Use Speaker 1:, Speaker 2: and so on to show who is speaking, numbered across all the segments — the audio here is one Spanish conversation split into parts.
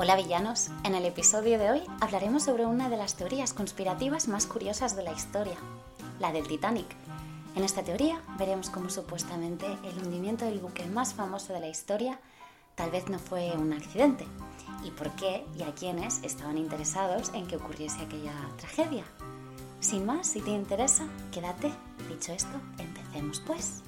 Speaker 1: Hola villanos, en el episodio de hoy hablaremos sobre una de las teorías conspirativas más curiosas de la historia, la del Titanic. En esta teoría veremos cómo supuestamente el hundimiento del buque más famoso de la historia tal vez no fue un accidente, y por qué y a quiénes estaban interesados en que ocurriese aquella tragedia. Sin más, si te interesa, quédate. Dicho esto, empecemos pues.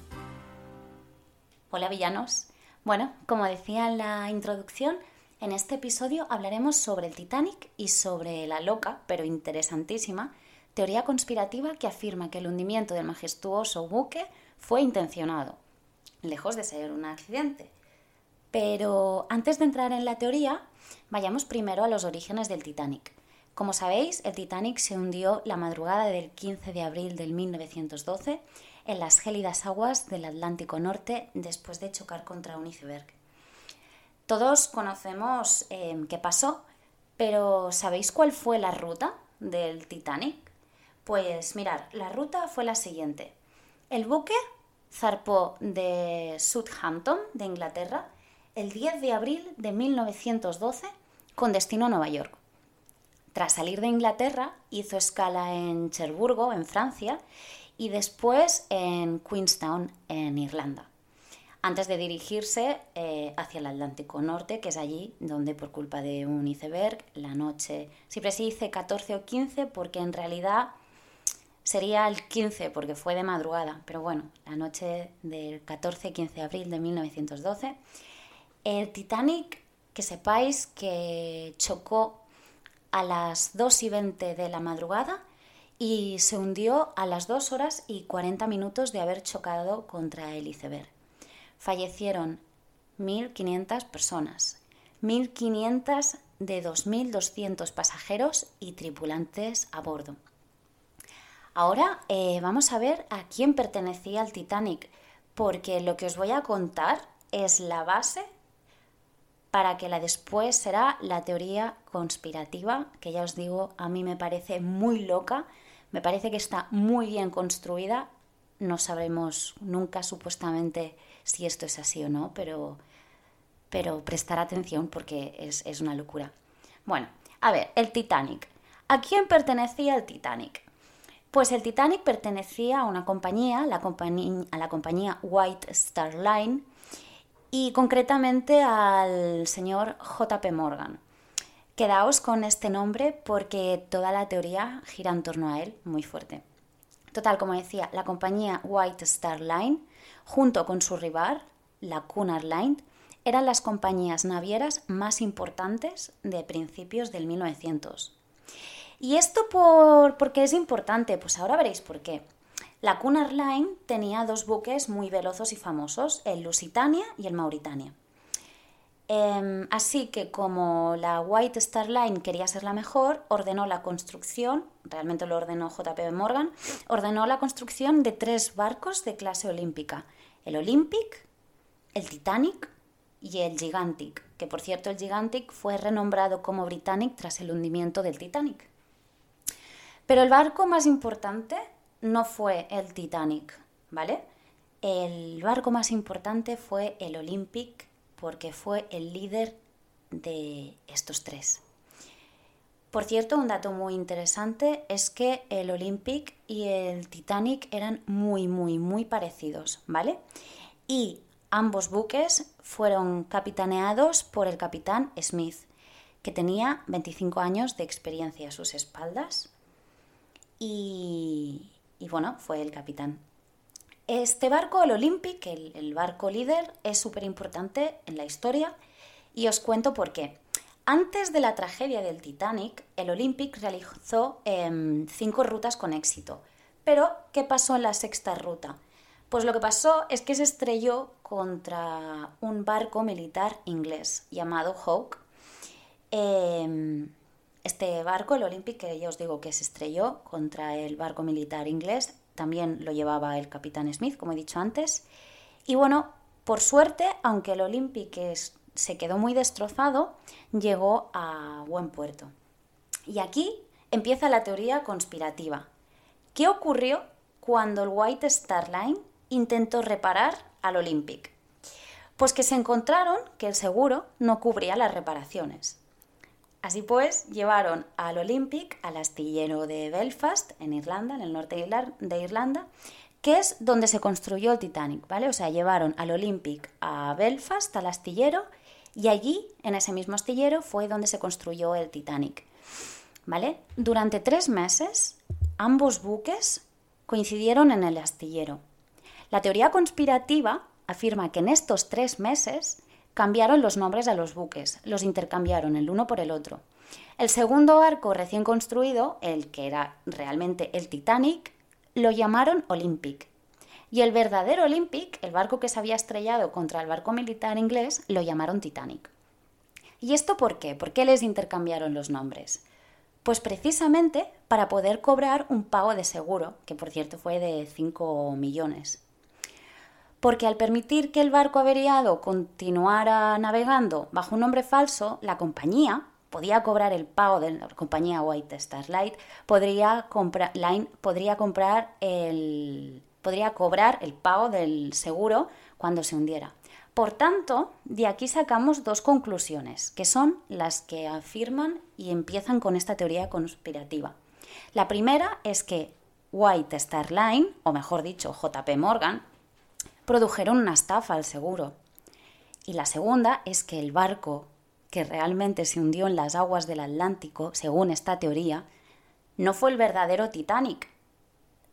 Speaker 1: Hola villanos. Bueno, como decía en la introducción, en este episodio hablaremos sobre el Titanic y sobre la loca, pero interesantísima, teoría conspirativa que afirma que el hundimiento del majestuoso buque fue intencionado, lejos de ser un accidente. Pero antes de entrar en la teoría, vayamos primero a los orígenes del Titanic. Como sabéis, el Titanic se hundió la madrugada del 15 de abril del 1912 en las gélidas aguas del Atlántico Norte después de chocar contra un iceberg. Todos conocemos em, qué pasó, pero ¿sabéis cuál fue la ruta del Titanic? Pues mirad, la ruta fue la siguiente. El buque zarpó de Southampton, de Inglaterra, el 10 de abril de 1912 con destino a Nueva York. Tras salir de Inglaterra, hizo escala en Cherburgo, en Francia, y después en Queenstown, en Irlanda antes de dirigirse eh, hacia el Atlántico Norte, que es allí donde por culpa de un iceberg la noche, siempre se dice 14 o 15 porque en realidad sería el 15 porque fue de madrugada, pero bueno, la noche del 14-15 de abril de 1912, el Titanic, que sepáis que chocó a las 2 y 20 de la madrugada y se hundió a las 2 horas y 40 minutos de haber chocado contra el iceberg fallecieron 1.500 personas, 1.500 de 2.200 pasajeros y tripulantes a bordo. Ahora eh, vamos a ver a quién pertenecía el Titanic, porque lo que os voy a contar es la base para que la después será la teoría conspirativa, que ya os digo, a mí me parece muy loca, me parece que está muy bien construida, no sabremos nunca supuestamente si esto es así o no, pero, pero prestar atención porque es, es una locura. Bueno, a ver, el Titanic. ¿A quién pertenecía el Titanic? Pues el Titanic pertenecía a una compañía, la compañía, a la compañía White Star Line, y concretamente al señor JP Morgan. Quedaos con este nombre porque toda la teoría gira en torno a él muy fuerte. Total, como decía, la compañía White Star Line, junto con su rival, la Cunard Line, eran las compañías navieras más importantes de principios del 1900. ¿Y esto por, qué es importante? Pues ahora veréis por qué. La Cunard Line tenía dos buques muy velosos y famosos, el Lusitania y el Mauritania. Em, así que como la White Star Line quería ser la mejor, ordenó la construcción, realmente lo ordenó JP Morgan, ordenó la construcción de tres barcos de clase olímpica, el Olympic, el Titanic y el Gigantic, que por cierto el Gigantic fue renombrado como Britannic tras el hundimiento del Titanic. Pero el barco más importante no fue el Titanic, ¿vale? El barco más importante fue el Olympic porque fue el líder de estos tres. Por cierto, un dato muy interesante es que el Olympic y el Titanic eran muy, muy, muy parecidos, ¿vale? Y ambos buques fueron capitaneados por el capitán Smith, que tenía 25 años de experiencia a sus espaldas. Y, y bueno, fue el capitán. Este barco, el Olympic, el, barco líder, es súper importante en la historia y os cuento por qué. Antes de la tragedia del Titanic, el Olympic realizó em, cinco rutas con éxito. Pero, ¿qué pasó en la sexta ruta? Pues lo que pasó es que se estrelló contra un barco militar inglés llamado Hawke. Em, este barco, el Olympic, que ya os digo que se estrelló contra el barco militar inglés, también lo llevaba el capitán Smith, como he dicho antes. Y bueno, por suerte, aunque el Olympic se quedó muy destrozado, llegó a buen puerto. Y aquí empieza la teoría conspirativa. ¿Qué ocurrió cuando el White Star Line intentó reparar al Olympic? Pues que se encontraron que el seguro no cubría las reparaciones. Así pues, llevaron al Olympic al astillero de Belfast, en Irlanda, en el norte de Irlanda, que es donde se construyó el Titanic, ¿vale? O sea, llevaron al Olympic a Belfast, al astillero, y allí, en ese mismo astillero, fue donde se construyó el Titanic, ¿vale? Durante tres meses, ambos buques coincidieron en el astillero. La teoría conspirativa afirma que en estos tres meses cambiaron los nombres de los buques, los intercambiaron el uno por el otro. El segundo barco recién construido, el que era realmente el Titanic, lo llamaron Olympic. Y el verdadero Olympic, el barco que se había estrellado contra el barco militar inglés, lo llamaron Titanic. ¿Y esto por qué? ¿Por qué les intercambiaron los nombres? Pues precisamente para poder cobrar un pago de seguro, que por cierto fue de 5 millones porque al permitir que el barco averiado continuara navegando bajo un nombre falso, la compañía podía cobrar el pago de la compañía White Star Line, podría, Line, podría, comprar el, podría cobrar el pago del seguro cuando se hundiera. Por tanto, de aquí sacamos dos conclusiones, que son las que afirman y empiezan con esta teoría conspirativa. La primera es que White Star Line, o mejor dicho, JP Morgan, produjeron una estafa al seguro. Y la segunda es que el barco que realmente se hundió en las aguas del Atlántico, según esta teoría, no fue el verdadero Titanic,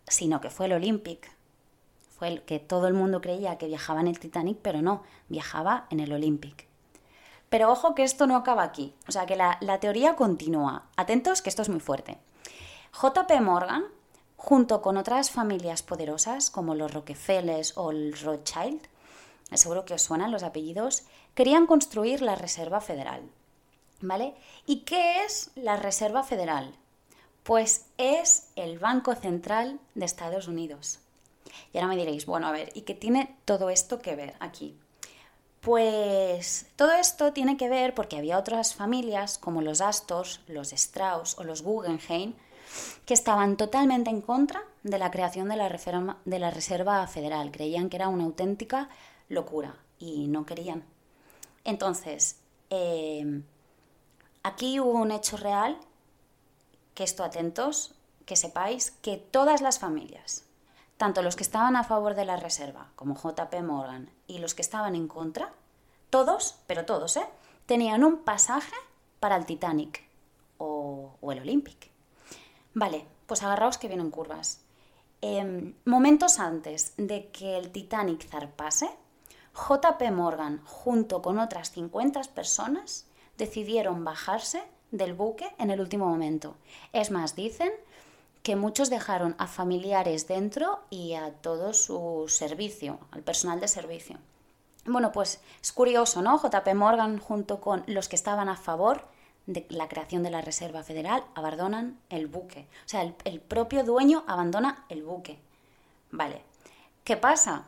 Speaker 1: sino que fue el Olympic. Fue el que todo el mundo creía que viajaba en el Titanic, pero no, viajaba en el Olympic. Pero ojo que esto no acaba aquí, o sea que la, la teoría continúa. Atentos que esto es muy fuerte. JP Morgan junto con otras familias poderosas como los Rockefellers o el Rothschild, seguro que os suenan los apellidos, querían construir la Reserva Federal. ¿Vale? ¿Y qué es la Reserva Federal? Pues es el Banco Central de Estados Unidos. Y ahora me diréis, bueno, a ver, ¿y qué tiene todo esto que ver aquí? Pues todo esto tiene que ver porque había otras familias como los Astors, los Strauss o los Guggenheim que estaban totalmente en contra de la creación de la, Reserva, de la Reserva Federal. Creían que era una auténtica locura y no querían. Entonces, eh, aquí hubo un hecho real, que esto atentos, que sepáis que todas las familias, tanto los que estaban a favor de la reserva, como JP Morgan, y los que estaban en contra, todos, pero todos, ¿eh? tenían un pasaje para el Titanic o el Olympic. Vale, pues agarraos que vienen curvas. Em, momentos antes de que el Titanic zarpase, JP Morgan, junto con otras 50 personas, decidieron bajarse del buque en el último momento. Es más, dicen que muchos dejaron a familiares dentro y a todo su servicio, al personal de servicio. Bueno, pues es curioso, ¿no? JP Morgan junto con los que estaban a favor de la creación de la Reserva Federal abandonan el buque. O sea, el, propio dueño abandona el buque. Vale. ¿Qué pasa?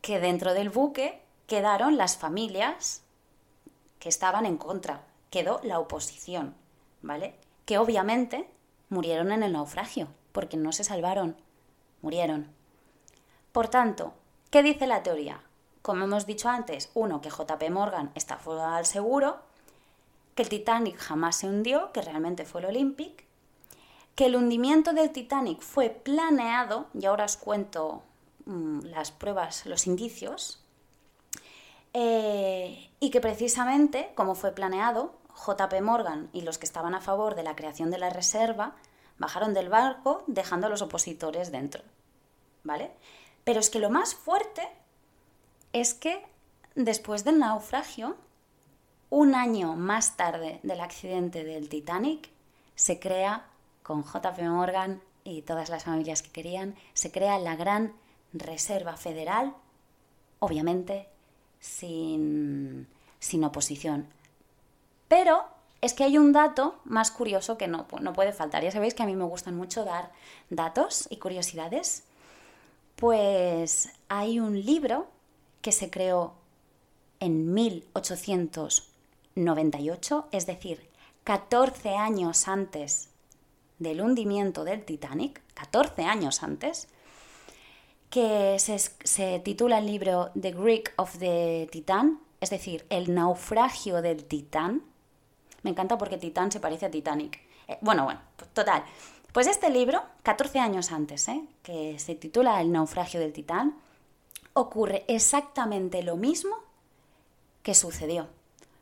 Speaker 1: Que dentro del buque quedaron las familias que estaban en contra. Quedó la oposición. ¿Vale? Que obviamente murieron en el naufragio, porque no se salvaron. Murieron. Por tanto, ¿qué dice la teoría? Como hemos dicho antes, uno, que JP Morgan está fuera al seguro, que el Titanic jamás se hundió, que realmente fue el Olympic, que el hundimiento del Titanic fue planeado, y ahora os cuento mm, las pruebas, los indicios, eh, y que precisamente, como fue planeado, JP Morgan y los que estaban a favor de la creación de la reserva bajaron del barco dejando a los opositores dentro. ¿Vale? Pero es que lo más fuerte es que después del naufragio, un año más tarde del accidente del Titanic, se crea, con JP Morgan y todas las familias que querían, se crea la Gran Reserva Federal, obviamente sin, sin oposición. Pero es que hay un dato más curioso que no, no puede faltar. Ya sabéis que a mí me gustan mucho dar datos y curiosidades. Pues hay un libro que se creó en 1800 98, es decir, 14 años antes del hundimiento del Titanic, 14 años antes, que se, titula el libro The Greek of the Titan, es decir, el naufragio del Titán, Me encanta porque Titán se parece a Titanic. Eh, bueno, bueno, pues total. Pues este libro, 14 años antes, ¿eh? que se titula El naufragio del Titán, ocurre exactamente lo mismo que sucedió.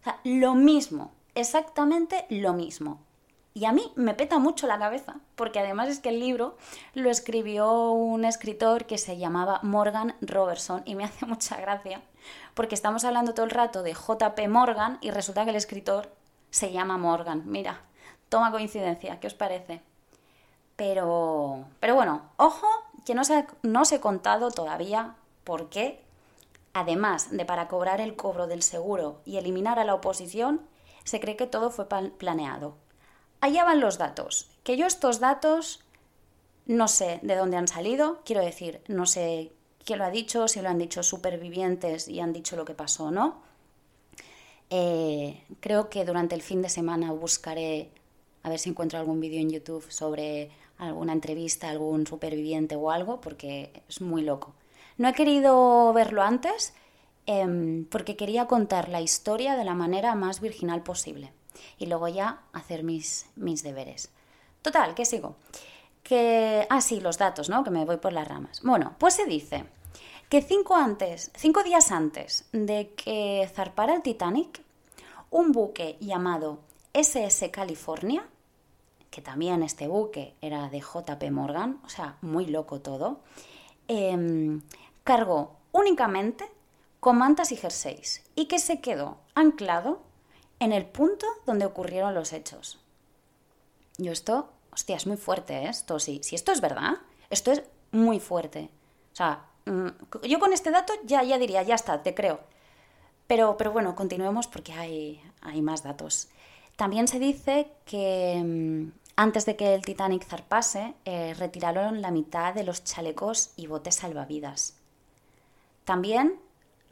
Speaker 1: O sea, lo mismo, exactamente lo mismo. Y a mí me peta mucho la cabeza, porque además es que el libro lo escribió un escritor que se llamaba Morgan Robertson y me hace mucha gracia, porque estamos hablando todo el rato de JP Morgan y resulta que el escritor se llama Morgan. Mira, toma coincidencia, ¿qué os parece? Pero, pero bueno, ojo, que no se, no os he contado todavía por qué, además de para cobrar el cobro del seguro y eliminar a la oposición, se cree que todo fue planeado allá van los datos. Que yo estos datos no sé de dónde han salido, quiero decir, no sé quién lo ha dicho, si lo han dicho supervivientes y han dicho lo que pasó o no. Eh, creo que durante el fin de semana buscaré a ver si encuentro algún vídeo en YouTube sobre alguna entrevista, algún superviviente o algo, porque es muy loco. No he querido verlo antes em, porque quería contar la historia de la manera más virginal posible y luego ya hacer mis, mis deberes. Total, ¿qué sigo? Que, ah, sí, los datos, ¿no? Que me voy por las ramas. Bueno, pues se dice que cinco, antes, cinco días antes de que zarpara el Titanic, un buque llamado SS California, que también este buque era de JP Morgan, o sea, muy loco todo, em, cargó únicamente con mantas y jerseys y que se quedó anclado en el punto donde ocurrieron los hechos. Yo esto, hostia, es muy fuerte ¿eh? esto, sí. Si esto es verdad, esto es muy fuerte. O sea, mm, yo con este dato ya, ya diría, ya está, te creo. Pero, pero bueno, continuemos porque hay, hay más datos. También se dice que mm, antes de que el Titanic zarpase, eh, retiraron la mitad de los chalecos y botes salvavidas. También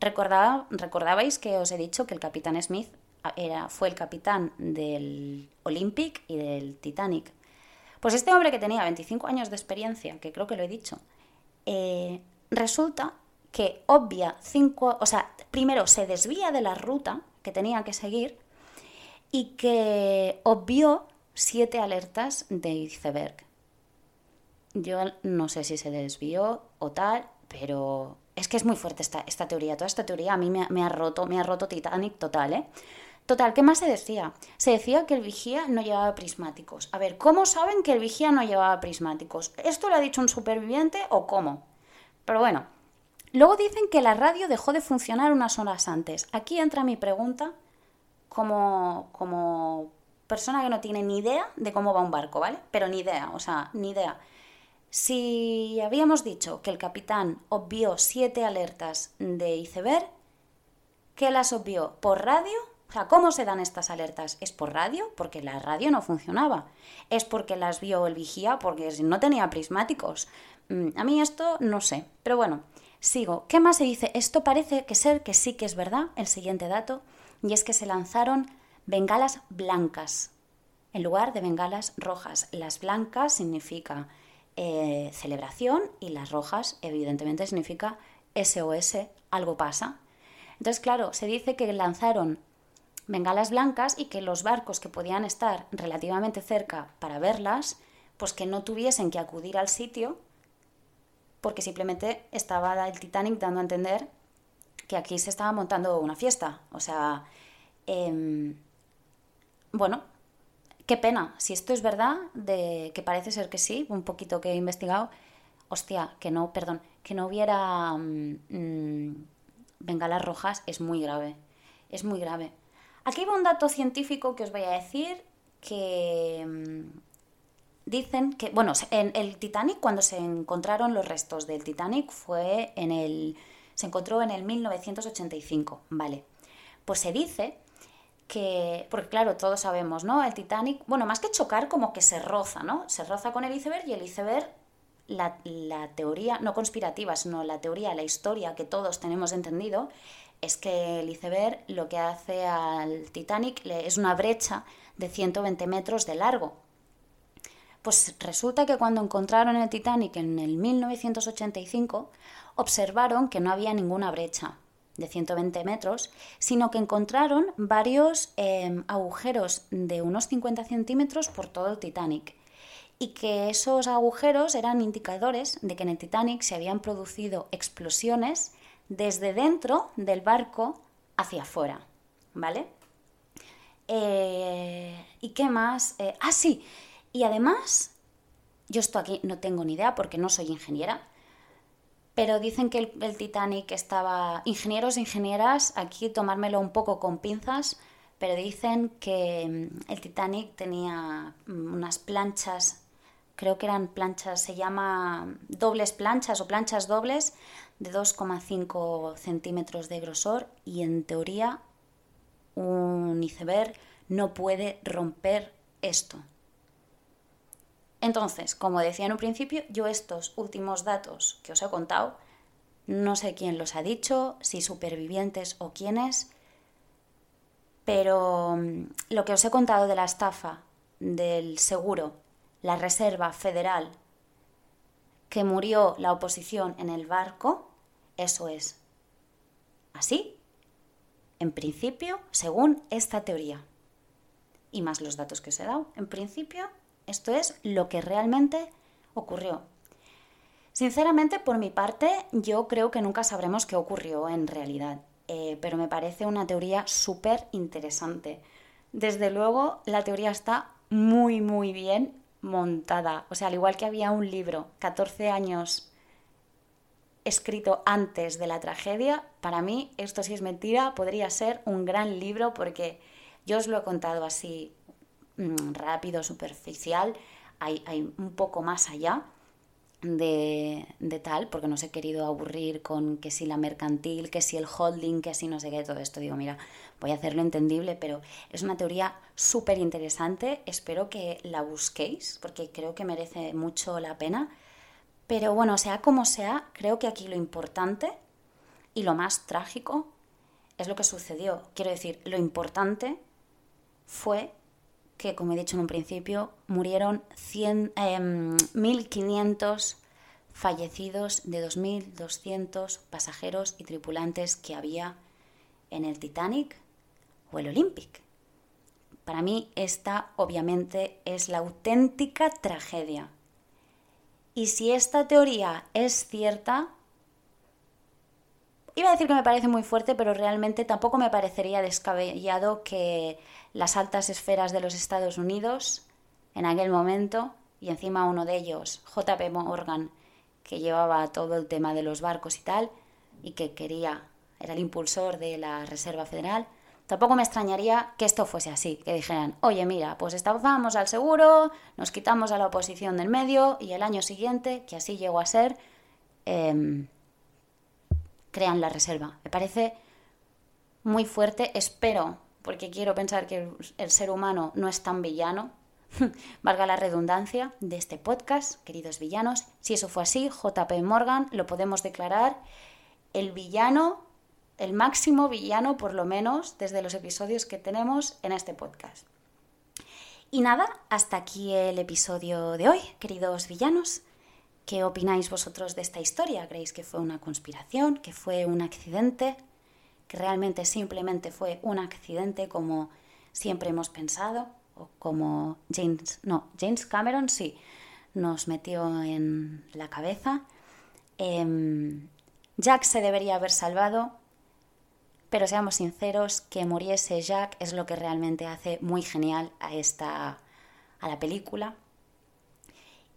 Speaker 1: recordaba, recordabais que os he dicho que el capitán Smith era, fue el capitán del Olympic y del Titanic. Pues este hombre que tenía 25 años de experiencia, que creo que lo he dicho, eh, resulta que obvia cinco, o sea, primero se desvía de la ruta que tenía que seguir y que obvió siete alertas de iceberg. Yo no sé si se desvió o tal, pero es que es muy fuerte esta, teoría. Toda esta teoría a mí me, me, ha roto, me ha roto Titanic total, ¿eh? Total, ¿qué más se decía? Se decía que el vigía no llevaba prismáticos. A ver, ¿cómo saben que el vigía no llevaba prismáticos? ¿Esto lo ha dicho un superviviente o cómo? Pero bueno, luego dicen que la radio dejó de funcionar unas horas antes. Aquí entra mi pregunta como, como persona que no tiene ni idea de cómo va un barco, ¿vale? Pero ni idea, o sea, ni idea. Si habíamos dicho que el capitán obvió siete alertas de iceberg, ¿qué las obvió? ¿Por radio o sea, ¿cómo se dan estas alertas? ¿Es por radio? Porque la radio no funcionaba. ¿Es porque las vio el vigía? Porque no tenía prismáticos. Mm, a mí esto no sé. Pero bueno, sigo. ¿Qué más se dice? Esto parece que ser que sí que es verdad, el siguiente dato, y es que se lanzaron bengalas blancas en lugar de bengalas rojas. Las blancas significa eh, celebración y las rojas evidentemente significa SOS, algo pasa. Entonces, claro, se dice que lanzaron bengalas blancas y que los barcos que podían estar relativamente cerca para verlas, pues que no tuviesen que acudir al sitio porque simplemente estaba el Titanic dando a entender que aquí se estaba montando una fiesta. O sea, em, bueno, qué pena. Si esto es verdad, de que parece ser que sí, un poquito que he investigado, hostia, que no, perdón, que no hubiera mm, mm, bengalas rojas es muy grave. Es muy grave. Aquí va un dato científico que os voy a decir que mm, dicen que, bueno, en el Titanic, cuando se encontraron los restos del Titanic, fue en el. se encontró en el 1985, ¿vale? Pues se dice que, porque claro, todos sabemos, ¿no? El Titanic, bueno, más que chocar, como que se roza, ¿no? Se roza con el iceberg y el iceberg, la, la teoría, no conspirativa, sino la teoría, la historia que todos tenemos entendido, es que el iceberg lo que hace al Titanic es una brecha de 120 metros de largo. Pues resulta que cuando encontraron el Titanic en el 1985, observaron que no había ninguna brecha. De 120 metros, sino que encontraron varios em, agujeros de unos 50 centímetros por todo el Titanic y que esos agujeros eran indicadores de que en el Titanic se habían producido explosiones desde dentro del barco hacia afuera, ¿vale? Eh, ¿Y qué más? Eh, ah, sí, y además, yo esto aquí no tengo ni idea porque no soy ingeniera, pero dicen que el, Titanic estaba... Ingenieros e ingenieras, aquí tomármelo un poco con pinzas, pero dicen que mm, el Titanic tenía mm, unas planchas creo que eran planchas, se llama dobles planchas o planchas dobles de 2,5 centímetros de grosor y en teoría un iceberg no puede romper esto. Entonces, como decía en un principio, yo estos últimos datos que os he contado, no sé quién los ha dicho, si supervivientes o quiénes, pero mm, lo que os he contado de la estafa del seguro la Reserva Federal que murió la oposición en el barco, eso es así, en principio, según esta teoría. Y más los datos que os he dado, en principio, esto es lo que realmente ocurrió. Sinceramente, por mi parte, yo creo que nunca sabremos qué ocurrió en realidad, eh, pero me parece una teoría súper interesante. Desde luego, la teoría está muy, muy bien montada. O sea, al igual que había un libro 14 años escrito antes de la tragedia, para mí esto sí es mentira, podría ser un gran libro porque yo os lo he contado así rápido, superficial, hay, hay un poco más allá de, de, tal, porque no os he querido aburrir con que si la mercantil, que si el holding, que si no sé qué, todo esto. Digo, mira, voy a hacerlo entendible, pero es una teoría súper interesante. Espero que la busquéis, porque creo que merece mucho la pena. Pero bueno, sea como sea, creo que aquí lo importante y lo más trágico es lo que sucedió. Quiero decir, lo importante fue que, como he dicho en un principio, murieron 100, 1.500 em, fallecidos de 2.200 pasajeros y tripulantes que había en el Titanic o el Olympic. Para mí esta obviamente es la auténtica tragedia. Y si esta teoría es cierta, Iba a decir que me parece muy fuerte, pero realmente tampoco me parecería descabellado que las altas esferas de los Estados Unidos, en aquel momento, y encima uno de ellos, JP Morgan, que llevaba todo el tema de los barcos y tal, y que quería, era el impulsor de la Reserva Federal, tampoco me extrañaría que esto fuese así, que dijeran, oye, mira, pues estábamos al seguro, nos quitamos a la oposición del medio, y el año siguiente, que así llegó a ser, em, crean la reserva. Me parece muy fuerte, espero, porque quiero pensar que el ser humano no es tan villano, valga la redundancia de este podcast, queridos villanos. Si eso fue así, JP Morgan lo podemos declarar el villano, el máximo villano por lo menos desde los episodios que tenemos en este podcast. Y nada, hasta aquí el episodio de hoy, queridos villanos. ¿Qué opináis vosotros de esta historia? ¿Creéis que fue una conspiración? ¿Que fue un accidente? ¿Que realmente simplemente fue un accidente como siempre hemos pensado? ¿O como James, no, James Cameron sí, nos metió en la cabeza? Em, Jack se debería haber salvado, pero seamos sinceros, que muriese Jack es lo que realmente hace muy genial a esta a la película.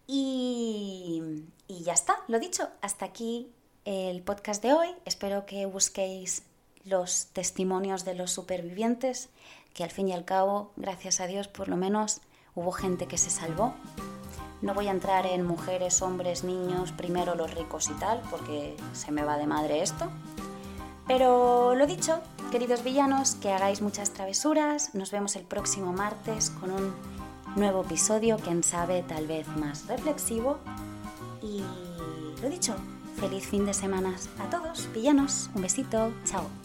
Speaker 1: Y, ya está, lo dicho, hasta aquí el podcast de hoy. Espero que busquéis los testimonios de los supervivientes, que al fin y al cabo, gracias a Dios, por lo menos hubo gente que se salvó. No voy a entrar en mujeres, hombres, niños, primero los ricos y tal, porque se me va de madre esto. Pero lo dicho, queridos villanos, que hagáis muchas travesuras. Nos vemos el próximo martes con un nuevo episodio, quién sabe, tal vez más reflexivo. Y lo dicho, feliz fin de semana a todos, villanos. Un besito, chao.